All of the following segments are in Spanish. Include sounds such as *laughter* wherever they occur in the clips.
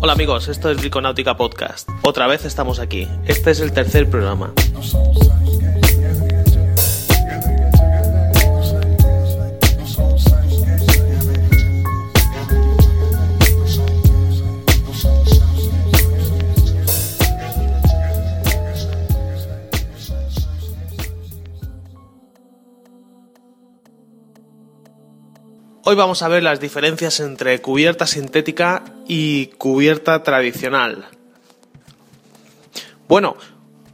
Hola amigos, esto es Briconáutica Podcast. Otra vez estamos aquí. Este es el tercer programa. Hoy vamos a ver las diferencias entre cubierta sintética y cubierta tradicional. Bueno,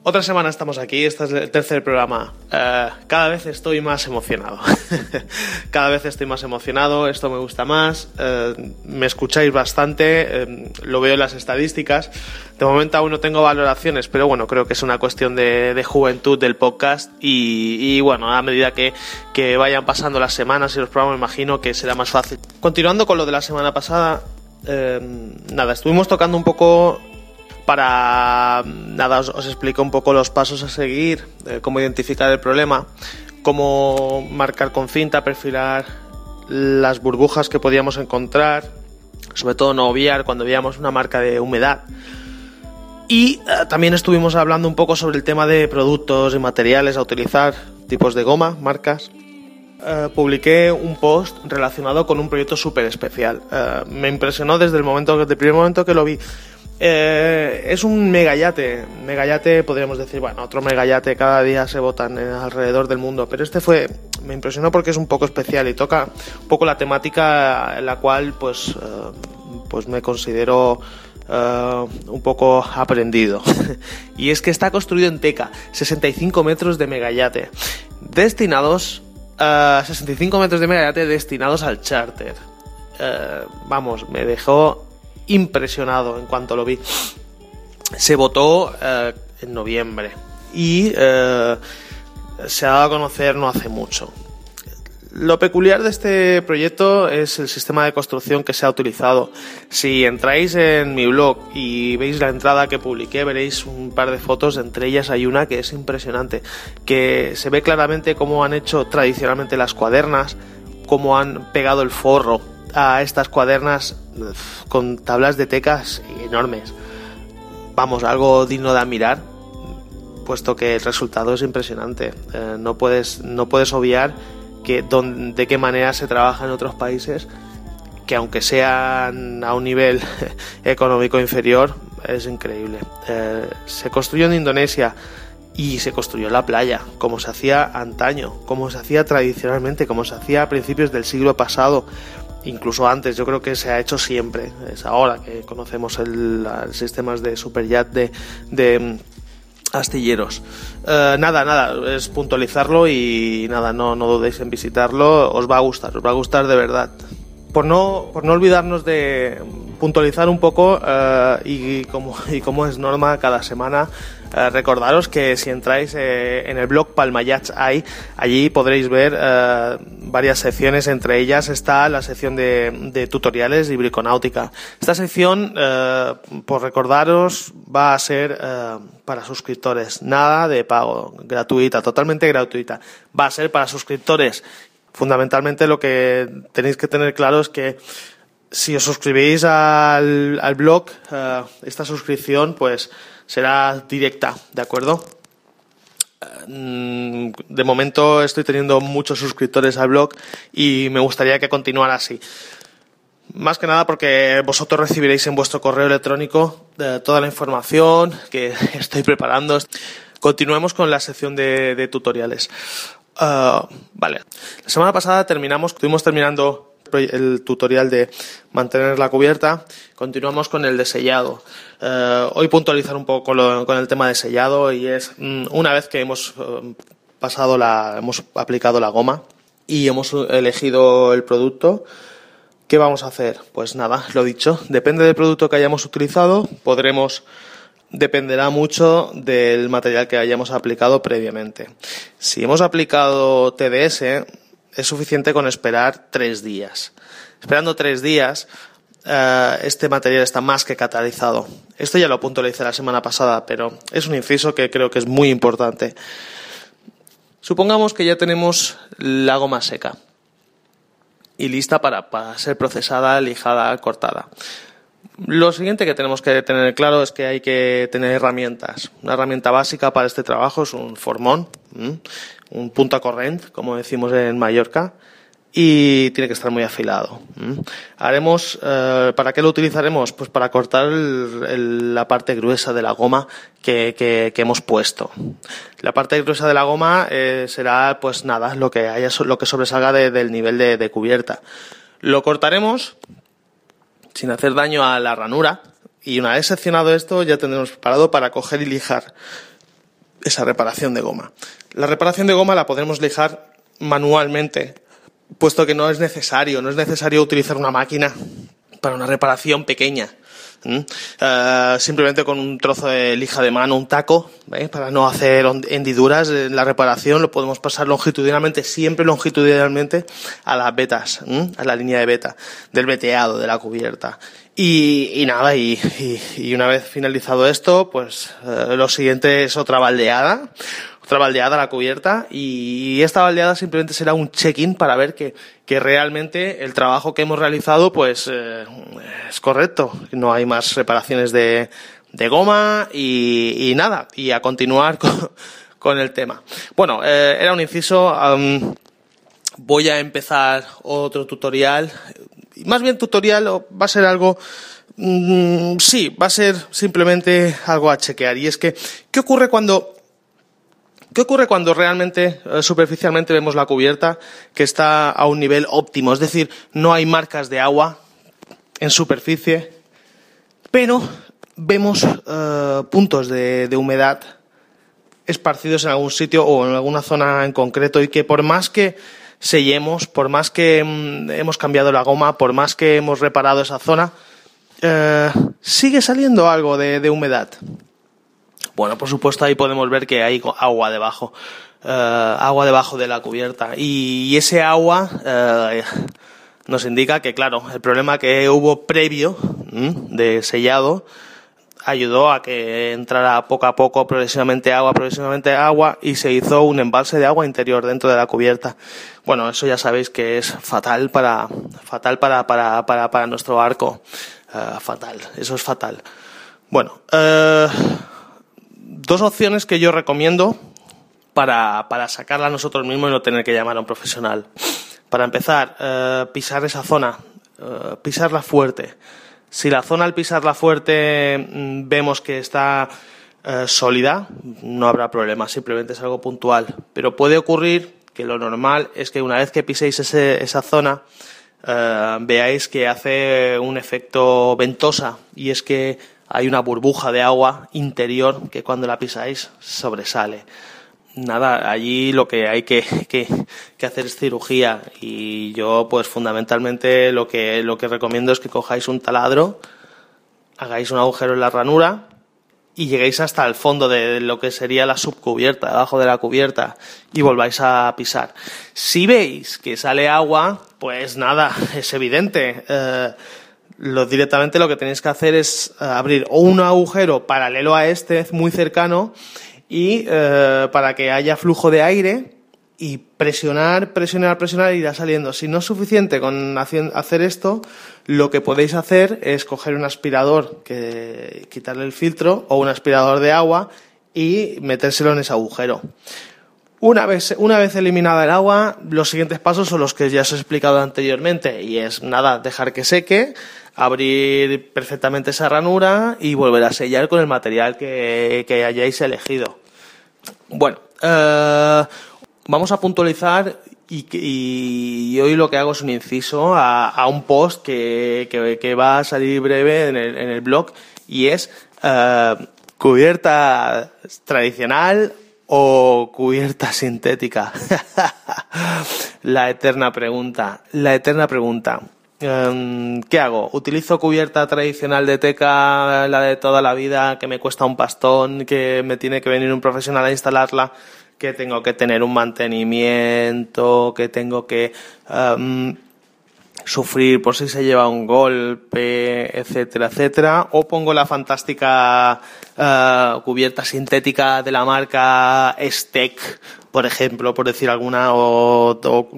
otra semana estamos aquí, este es el tercer programa. Eh, cada vez estoy más emocionado. *laughs* cada vez estoy más emocionado, esto me gusta más. Eh, me escucháis bastante, eh, lo veo en las estadísticas. De momento aún no tengo valoraciones, pero bueno, creo que es una cuestión de, juventud del podcast. Y, bueno, a medida que, que vayan pasando las semanas y los programas, me imagino que será más fácil. Continuando con lo de la semana pasada, nada, estuvimos tocando un poco para nada os, explico un poco los pasos a seguir, cómo identificar el problema, cómo marcar con cinta, perfilar las burbujas que podíamos encontrar, sobre todo no obviar cuando veíamos una marca de humedad. Y eh, también estuvimos hablando un poco sobre el tema de productos y materiales a utilizar, tipos de goma, marcas. Eh, publiqué un post relacionado con un proyecto súper especial. Eh, me impresionó desde el momento, desde el primer momento que lo vi eh, es un megayate, megayate podríamos decir, bueno, otro megayate cada día se votan alrededor del mundo, pero este fue, me impresionó porque es un poco especial y toca un poco la temática en la cual pues, eh, pues me considero eh, un poco aprendido. *laughs* y es que está construido en teca, 65 metros de megayate, destinados, 65 metros de megayate destinados al charter. vamos, me dejó impresionado en cuanto lo vi. Se votó eh, en noviembre y eh, se ha dado a conocer no hace mucho. Lo peculiar de este proyecto es el sistema de construcción que se ha utilizado. Si entráis en mi blog y veis la entrada que publiqué, veréis un par de fotos, entre ellas hay una que es impresionante, que se ve claramente cómo han hecho tradicionalmente las cuadernas, cómo han pegado el forro a estas cuadernas con tablas de tecas enormes. Vamos, algo digno de admirar, puesto que el resultado es impresionante. Eh, no, puedes, no puedes obviar que de qué manera se trabaja en otros países, que aunque sean a un nivel *laughs* económico inferior, es increíble. Eh, se construyó en Indonesia y se construyó la playa, como se hacía antaño, como se hacía tradicionalmente, como se hacía a principios del siglo pasado incluso antes, yo creo que se ha hecho siempre. Es ahora que conocemos el, sistemas de superjet de, de mm, astilleros. Eh, nada, nada, es puntualizarlo y nada, no, no dudéis en visitarlo, os va a gustar, os va a gustar de verdad. Por no, por no olvidarnos de puntualizar un poco eh, y, como, *laughs* y como es norma cada semana, eh, recordaros que si entráis eh, en el blog Palmayats hay, allí podréis ver eh, varias secciones, entre ellas está la sección de, tutoriales y briconáutica. Esta sección, por recordaros, va a ser para suscriptores, nada de pago, gratuita, totalmente gratuita. Va a ser para suscriptores. Fundamentalmente lo que tenéis que tener claro es que si os suscribís al, al blog, esta suscripción, pues será directa, ¿de acuerdo? Mm, de momento estoy teniendo muchos suscriptores al blog y me gustaría que continuara así. Más que nada porque vosotros recibiréis en vuestro correo electrónico eh, toda la información que *laughs* estoy preparando. Continuemos con la sección de, tutoriales. Ah, vale. La semana pasada terminamos, estuvimos terminando el tutorial de mantener la cubierta. Continuamos con el de sellado. Eh, hoy puntualizar un poco con, el tema de sellado y es mm, una vez que hemos eh, pasado la, hemos aplicado la goma y hemos elegido el producto, ¿qué vamos a hacer? Pues nada, lo dicho, depende del producto que hayamos utilizado, podremos dependerá mucho del material que hayamos aplicado previamente. Si hemos aplicado TDS, es suficiente con esperar tres días. Esperando tres días, eh, este material está más que catalizado. Esto ya lo puntualicé la semana pasada, pero es un inciso que creo que es muy importante. Supongamos que ya tenemos la goma seca y lista para, ser procesada, lijada, cortada. Lo siguiente que tenemos que tener claro es que hay que tener herramientas. Una herramienta básica para este trabajo es un formón, un punta corrent, como decimos en Mallorca, y tiene que estar muy afilado. Haremos, eh, ¿para qué lo utilizaremos? Pues para cortar la parte gruesa de la goma que, hemos puesto. La parte gruesa de la goma eh, será, pues nada, lo que haya, lo que sobresalga del nivel de cubierta. Lo cortaremos sin hacer daño a la ranura y una vez seccionado esto ya tendremos preparado para coger y lijar esa reparación de goma. La reparación de goma la podemos lijar manualmente, puesto que no es necesario, no es necesario utilizar una máquina para una reparación pequeña. Eh, simplemente con un trozo de lija de mano, un taco, para no hacer hendiduras en la reparación, lo podemos pasar longitudinalmente, siempre longitudinalmente, a las vetas, a la línea de beta, del veteado, de la cubierta. Y, nada, y, una vez finalizado esto, pues eh, lo siguiente es otra baldeada, otra baldeada a la cubierta y esta baldeada simplemente será un check-in para ver que, que, realmente el trabajo que hemos realizado pues eh, es correcto, no hay más reparaciones de, de goma y, y, nada, y a continuar *laughs* con, con el tema. Bueno, eh, era un inciso, voy a empezar otro tutorial, más bien tutorial va a ser algo mm, sí, va a ser simplemente algo a chequear. Y es que, ¿qué ocurre cuando ¿Qué ocurre cuando realmente, eh, superficialmente, vemos la cubierta que está a un nivel óptimo? Es decir, no hay marcas de agua en superficie, pero vemos eh, puntos de, humedad esparcidos en algún sitio o en alguna zona en concreto y que por más que sellemos, por más que mm, hemos cambiado la goma, por más que hemos reparado esa zona, eh, sigue saliendo algo de humedad. Bueno, por supuesto ahí podemos ver que hay agua debajo, eh, agua debajo de la cubierta y, ese agua eh, nos indica que, claro, el problema que hubo previo de sellado ayudó a que entrara poco a poco progresivamente agua, progresivamente agua y se hizo un embalse de agua interior dentro de la cubierta. Bueno, eso ya sabéis que es fatal para, fatal para, para, para, para nuestro arco. Eh, fatal, eso es fatal. Bueno, dos opciones que yo recomiendo para, para, sacarla nosotros mismos y no tener que llamar a un profesional. Para empezar, eh, pisar esa zona, eh, pisarla fuerte. Si la zona al pisarla fuerte mm, vemos que está eh, sólida, no habrá problema, simplemente es algo puntual. Pero puede ocurrir que lo normal es que una vez que piséis esa zona, veáis que hace un efecto ventosa y es que hay una burbuja de agua interior que cuando la pisáis sobresale. Nada, allí lo que hay que, hacer es cirugía y yo pues fundamentalmente lo que, lo que recomiendo es que cojáis un taladro, hagáis un agujero en la ranura y lleguéis hasta el fondo de lo que sería la subcubierta, debajo de la cubierta, y volváis a pisar. Si veis que sale agua, pues nada, es evidente. Eh, lo, directamente lo que tenéis que hacer es eh, abrir un agujero paralelo a este, muy cercano, y eh, para que haya flujo de aire y presionar, presionar, presionar irá saliendo. Si no es suficiente con hacer esto, lo que podéis hacer es coger un aspirador, que quitarle el filtro o un aspirador de agua y metérselo en ese agujero. Una vez, una vez eliminada el agua, los siguientes pasos son los que ya os he explicado anteriormente y es nada, dejar que seque, abrir perfectamente esa ranura y volver a sellar con el material que, hayáis elegido. Bueno, eh, vamos a puntualizar y, hoy lo que hago es un inciso a, un post que, va a salir breve en el, blog y es eh, cubierta tradicional o cubierta sintética. *laughs* la eterna pregunta, la eterna pregunta. Em, ¿Qué hago? ¿Utilizo cubierta tradicional de teca, la de toda la vida, que me cuesta un pastón, que me tiene que venir un profesional a instalarla, que tengo que tener un mantenimiento, que tengo que... Em, sufrir por si se lleva un golpe, etcétera, etcétera. O pongo la fantástica eh, cubierta sintética de la marca Steck, por ejemplo, por decir alguna, o, o,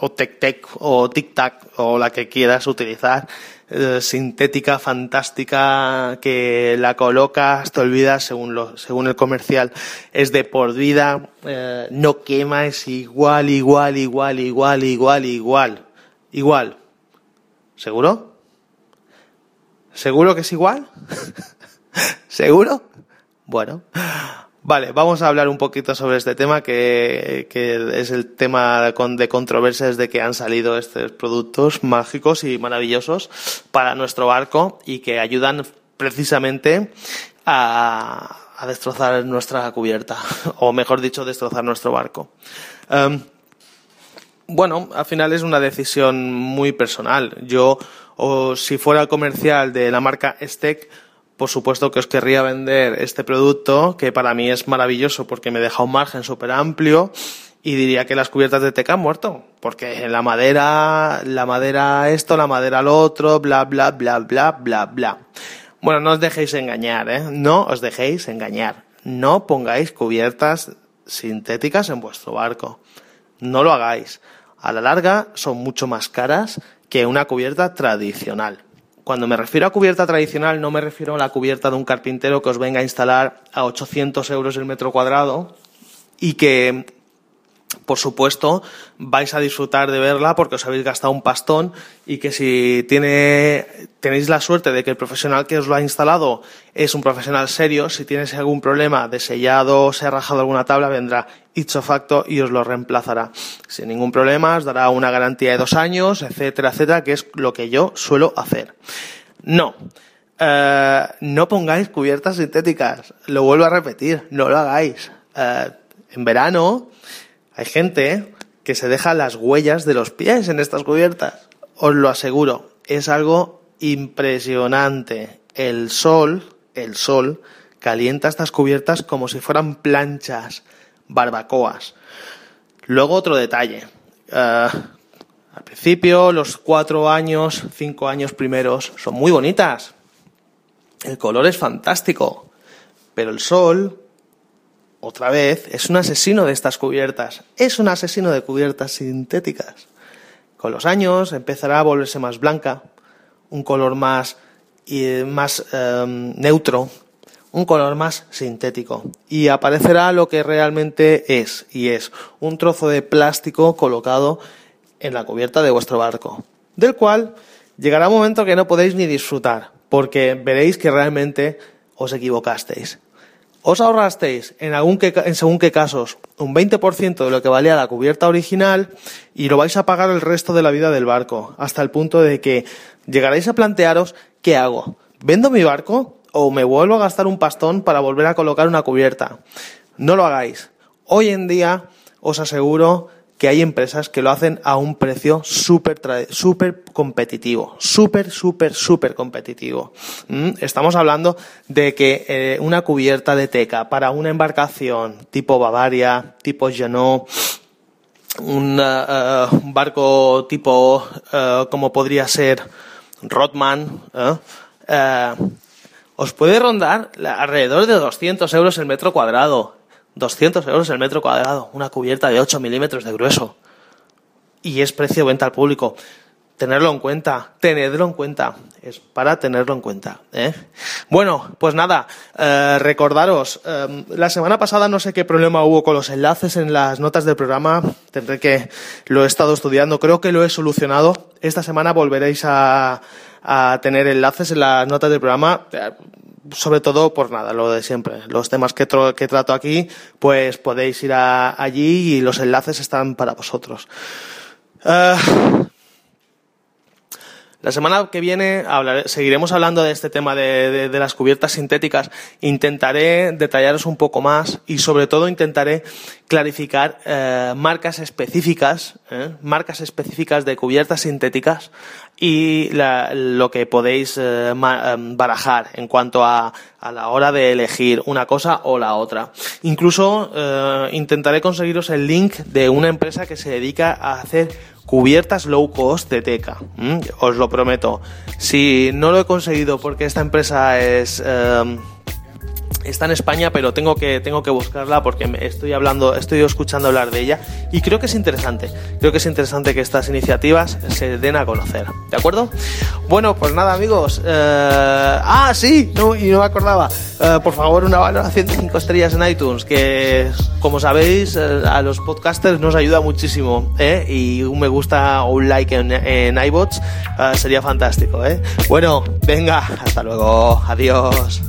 o Tec Tec, o Tic Tac, o la que quieras utilizar. Eh, sintética, fantástica, que la colocas, te olvidas, según, lo, según el comercial, es de por vida, eh, no quema, es igual, igual, igual, igual, igual, igual, igual. ¿Seguro? ¿Seguro que es igual? *laughs* ¿Seguro? Bueno. Vale, vamos a hablar un poquito sobre este tema, que, que es el tema de controversia desde que han salido estos productos mágicos y maravillosos para nuestro barco y que ayudan precisamente a, a destrozar nuestra cubierta, *laughs* o mejor dicho, destrozar nuestro barco. Um, bueno, al final es una decisión muy personal. Yo, o si fuera comercial de la marca Steck, por supuesto que os querría vender este producto, que para mí es maravilloso porque me deja un margen súper amplio y diría que las cubiertas de teca han muerto, porque la madera, la madera esto, la madera lo otro, bla, bla, bla, bla, bla, bla. Bueno, no os dejéis engañar, ¿eh? No os dejéis engañar. No pongáis cubiertas sintéticas en vuestro barco. No lo hagáis. A la larga son mucho más caras que una cubierta tradicional. Cuando me refiero a cubierta tradicional, no me refiero a la cubierta de un carpintero que os venga a instalar a 800 euros el metro cuadrado y que, por supuesto, vais a disfrutar de verla porque os habéis gastado un pastón y que si tiene, tenéis la suerte de que el profesional que os lo ha instalado es un profesional serio, si tienes algún problema de sellado se ha rajado alguna tabla, vendrá ipso facto y os lo reemplazará. Sin ningún problema, os dará una garantía de dos años, etcétera, etcétera, que es lo que yo suelo hacer. No. Eh, no pongáis cubiertas sintéticas. Lo vuelvo a repetir, no lo hagáis. Eh, en verano hay gente que se deja las huellas de los pies en estas cubiertas. Os lo aseguro. Es algo impresionante. El sol, el sol, calienta estas cubiertas como si fueran planchas barbacoas. Luego otro detalle. Uh, al principio, los cuatro años, cinco años primeros son muy bonitas. El color es fantástico. Pero el sol, otra vez, es un asesino de estas cubiertas. Es un asesino de cubiertas sintéticas. Con los años empezará a volverse más blanca, un color más, y más um, neutro, un color más sintético y aparecerá lo que realmente es y es un trozo de plástico colocado en la cubierta de vuestro barco, del cual llegará un momento que no podéis ni disfrutar porque veréis que realmente os equivocasteis. Os ahorrasteis en, algún que, en según qué casos un 20% de lo que valía la cubierta original y lo vais a pagar el resto de la vida del barco, hasta el punto de que llegaréis a plantearos ¿qué hago? ¿Vendo mi barco? o me vuelvo a gastar un pastón para volver a colocar una cubierta. No lo hagáis. Hoy en día os aseguro que hay empresas que lo hacen a un precio súper super competitivo, súper, súper, súper competitivo. ¿Mm? Estamos hablando de que eh, una cubierta de teca para una embarcación tipo Bavaria, tipo Genot, un, uh, un barco tipo uh, como podría ser Rodman, os puede rondar alrededor de 200 euros el metro cuadrado. 200 euros el metro cuadrado. Una cubierta de 8 milímetros de grueso. Y es precio de venta al público. Tenerlo en cuenta, tenedlo en cuenta. Es para tenerlo en cuenta. ¿eh? Bueno, pues nada, eh, recordaros, eh, la semana pasada no sé qué problema hubo con los enlaces en las notas del programa. Tendré que, lo he estado estudiando, creo que lo he solucionado. Esta semana volveréis a, tener enlaces en las notas del programa, sobre todo por nada, lo de siempre. Los temas que, que trato aquí, pues podéis ir a, allí y los enlaces están para vosotros. Uh, la semana que viene hablaré, seguiremos hablando de este tema de, las cubiertas sintéticas. Intentaré detallaros un poco más y sobre todo intentaré clarificar eh, marcas específicas, eh, marcas específicas de cubiertas sintéticas y lo que podéis eh, em, barajar en cuanto a, a, la hora de elegir una cosa o la otra. Incluso eh, intentaré conseguiros el link de una empresa que se dedica a hacer cubiertas low cost de teca. Os lo prometo. Si no lo he conseguido porque esta empresa es... Em, está en España, pero tengo que, tengo que buscarla porque estoy hablando, estoy escuchando hablar de ella y creo que es interesante. Creo que es interesante que estas iniciativas se den a conocer. ¿De acuerdo? Bueno, pues nada, amigos. Eh, ah, sí, no, y no me acordaba. Eh, por favor, una valoración de 5 estrellas en iTunes, que como sabéis, eh, a los podcasters nos ayuda muchísimo. Y un me gusta o un like en, en iBots sería fantástico. Bueno, venga, hasta luego. Adiós.